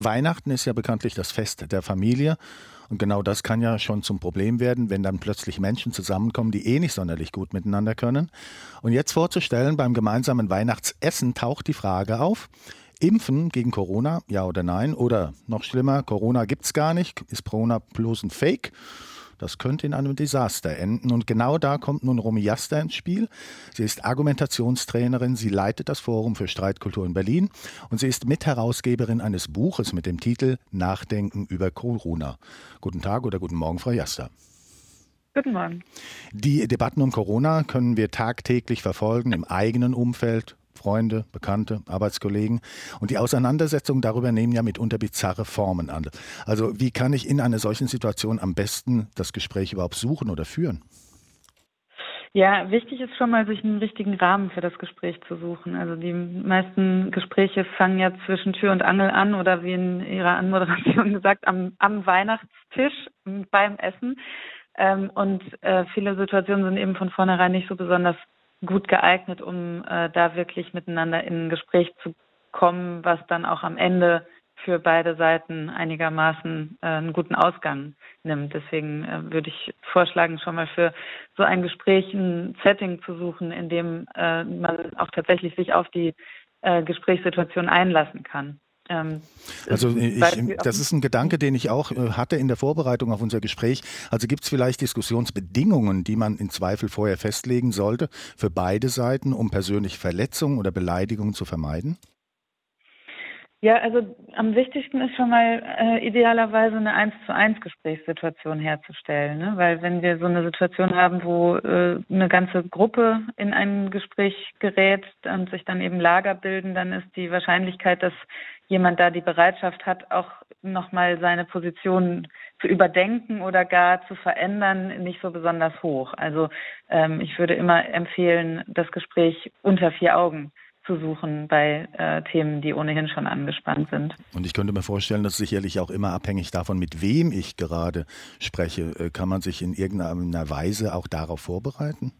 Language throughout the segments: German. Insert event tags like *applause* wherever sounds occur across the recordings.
Weihnachten ist ja bekanntlich das Fest der Familie. Und genau das kann ja schon zum Problem werden, wenn dann plötzlich Menschen zusammenkommen, die eh nicht sonderlich gut miteinander können. Und jetzt vorzustellen, beim gemeinsamen Weihnachtsessen taucht die Frage auf, Impfen gegen Corona, ja oder nein? Oder noch schlimmer, Corona gibt es gar nicht, ist Corona bloß ein Fake? Das könnte in einem Desaster enden. Und genau da kommt nun Romy Jaster ins Spiel. Sie ist Argumentationstrainerin, sie leitet das Forum für Streitkultur in Berlin und sie ist Mitherausgeberin eines Buches mit dem Titel Nachdenken über Corona. Guten Tag oder guten Morgen, Frau Jaster. Guten Morgen. Die Debatten um Corona können wir tagtäglich verfolgen im eigenen Umfeld, Freunde, Bekannte, Arbeitskollegen. Und die Auseinandersetzungen darüber nehmen ja mitunter bizarre Formen an. Also wie kann ich in einer solchen Situation am besten das Gespräch überhaupt suchen oder führen? Ja, wichtig ist schon mal, sich einen richtigen Rahmen für das Gespräch zu suchen. Also die meisten Gespräche fangen ja zwischen Tür und Angel an oder wie in Ihrer Anmoderation *laughs* gesagt, am, am Weihnachtstisch beim Essen. Ähm, und äh, viele Situationen sind eben von vornherein nicht so besonders gut geeignet, um äh, da wirklich miteinander in ein Gespräch zu kommen, was dann auch am Ende für beide Seiten einigermaßen äh, einen guten Ausgang nimmt. Deswegen äh, würde ich vorschlagen, schon mal für so ein Gespräch ein Setting zu suchen, in dem äh, man auch tatsächlich sich auf die äh, Gesprächssituation einlassen kann. Ähm, also ich, das ist ein Gedanke, den ich auch äh, hatte in der Vorbereitung auf unser Gespräch. Also gibt es vielleicht Diskussionsbedingungen, die man in Zweifel vorher festlegen sollte für beide Seiten, um persönliche Verletzungen oder Beleidigungen zu vermeiden? Ja, also am wichtigsten ist schon mal äh, idealerweise eine eins zu eins Gesprächssituation herzustellen, ne? weil wenn wir so eine Situation haben, wo äh, eine ganze Gruppe in ein Gespräch gerät und sich dann eben Lager bilden, dann ist die Wahrscheinlichkeit, dass jemand da die Bereitschaft hat, auch nochmal seine Position zu überdenken oder gar zu verändern, nicht so besonders hoch. Also ähm, ich würde immer empfehlen, das Gespräch unter vier Augen zu suchen bei äh, Themen, die ohnehin schon angespannt sind. Und ich könnte mir vorstellen, dass sicherlich auch immer abhängig davon, mit wem ich gerade spreche, äh, kann man sich in irgendeiner Weise auch darauf vorbereiten?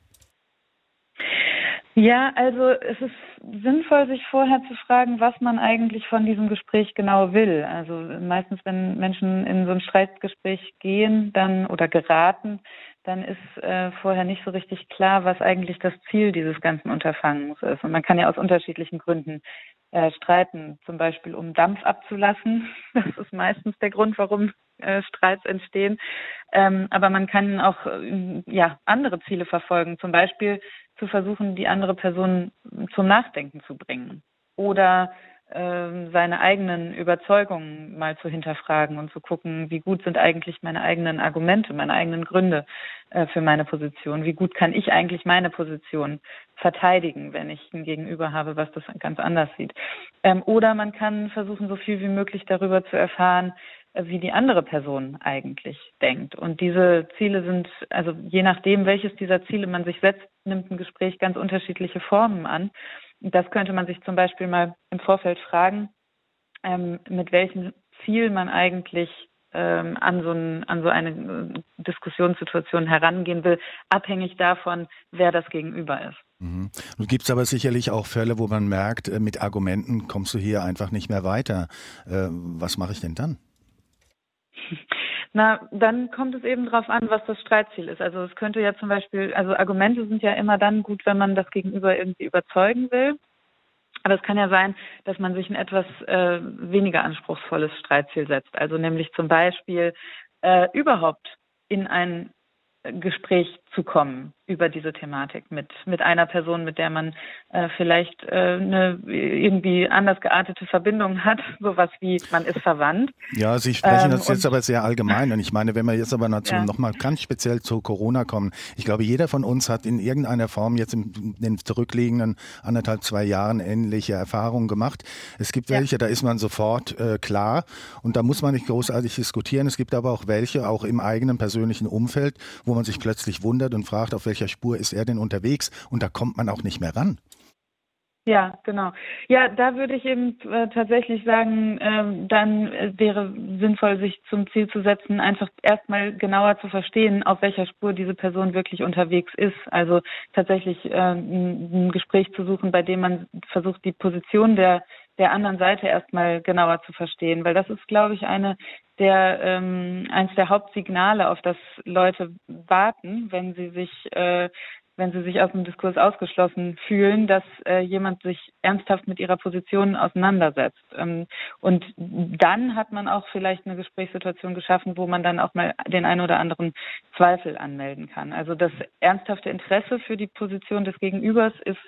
Ja, also es ist sinnvoll, sich vorher zu fragen, was man eigentlich von diesem Gespräch genau will. Also meistens, wenn Menschen in so ein Streitgespräch gehen, dann oder geraten, dann ist äh, vorher nicht so richtig klar, was eigentlich das Ziel dieses ganzen Unterfangens ist. Und man kann ja aus unterschiedlichen Gründen äh, streiten, zum Beispiel um Dampf abzulassen. *laughs* Das ist meistens der Grund, warum äh, Streits entstehen. Ähm, aber man kann auch äh, ja andere Ziele verfolgen, zum Beispiel zu versuchen, die andere Person zum Nachdenken zu bringen oder seine eigenen Überzeugungen mal zu hinterfragen und zu gucken, wie gut sind eigentlich meine eigenen Argumente, meine eigenen Gründe äh, für meine Position, wie gut kann ich eigentlich meine Position verteidigen, wenn ich ein Gegenüber habe, was das ganz anders sieht. Ähm, oder man kann versuchen, so viel wie möglich darüber zu erfahren, äh, wie die andere Person eigentlich denkt. Und diese Ziele sind, also je nachdem, welches dieser Ziele man sich setzt, nimmt ein Gespräch ganz unterschiedliche Formen an. Das könnte man sich zum Beispiel mal im Vorfeld fragen, ähm, mit welchem Ziel man eigentlich ähm, an, so ein, an so eine äh, Diskussionssituation herangehen will, abhängig davon, wer das Gegenüber ist. Mhm. Nun gibt es aber sicherlich auch Fälle, wo man merkt, äh, mit Argumenten kommst du hier einfach nicht mehr weiter. Äh, was mache ich denn dann? Na, dann kommt es eben darauf an, was das Streitziel ist. Also es könnte ja zum Beispiel, also Argumente sind ja immer dann gut, wenn man das Gegenüber irgendwie überzeugen will. Aber es kann ja sein, dass man sich ein etwas äh, weniger anspruchsvolles Streitziel setzt. Also nämlich zum Beispiel äh, überhaupt in ein Gespräch zu kommen über diese Thematik mit, mit einer Person, mit der man äh, vielleicht äh, eine irgendwie anders geartete Verbindung hat, *laughs* sowas wie man ist verwandt. Ja, Sie sprechen ähm, das jetzt aber sehr allgemein und ich meine, wenn wir jetzt aber dazu *laughs* ja. nochmal ganz speziell zu Corona kommen, ich glaube, jeder von uns hat in irgendeiner Form jetzt in den zurückliegenden anderthalb, zwei Jahren ähnliche Erfahrungen gemacht. Es gibt welche, ja. da ist man sofort äh, klar und da muss man nicht großartig diskutieren. Es gibt aber auch welche, auch im eigenen persönlichen Umfeld, wo man sich plötzlich wundert und fragt, auf welche welcher Spur ist er denn unterwegs? Und da kommt man auch nicht mehr ran. Ja, genau. Ja, da würde ich eben äh, tatsächlich sagen, äh, dann wäre sinnvoll, sich zum Ziel zu setzen, einfach erstmal genauer zu verstehen, auf welcher Spur diese Person wirklich unterwegs ist. Also tatsächlich äh, ein Gespräch zu suchen, bei dem man versucht, die Position der der anderen Seite erstmal genauer zu verstehen, weil das ist, glaube ich, eine der ähm, eins der Hauptsignale, auf das Leute warten, wenn sie sich äh, wenn sie sich aus dem Diskurs ausgeschlossen fühlen, dass äh, jemand sich ernsthaft mit ihrer Position auseinandersetzt. Ähm, und dann hat man auch vielleicht eine Gesprächssituation geschaffen, wo man dann auch mal den einen oder anderen Zweifel anmelden kann. Also das ernsthafte Interesse für die Position des Gegenübers ist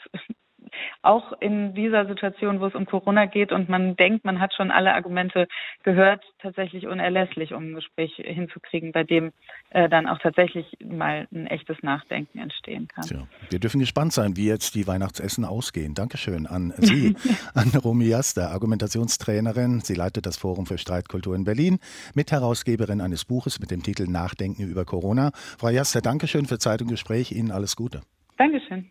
auch in dieser Situation, wo es um Corona geht und man denkt, man hat schon alle Argumente gehört, tatsächlich unerlässlich, um ein Gespräch hinzukriegen, bei dem äh, dann auch tatsächlich mal ein echtes Nachdenken entstehen kann. Tja, wir dürfen gespannt sein, wie jetzt die Weihnachtsessen ausgehen. Dankeschön an Sie, *laughs* an Romy Jaster, Argumentationstrainerin. Sie leitet das Forum für Streitkultur in Berlin, Mitherausgeberin eines Buches mit dem Titel Nachdenken über Corona. Frau Jaster, Dankeschön für Zeit und Gespräch. Ihnen alles Gute. Dankeschön.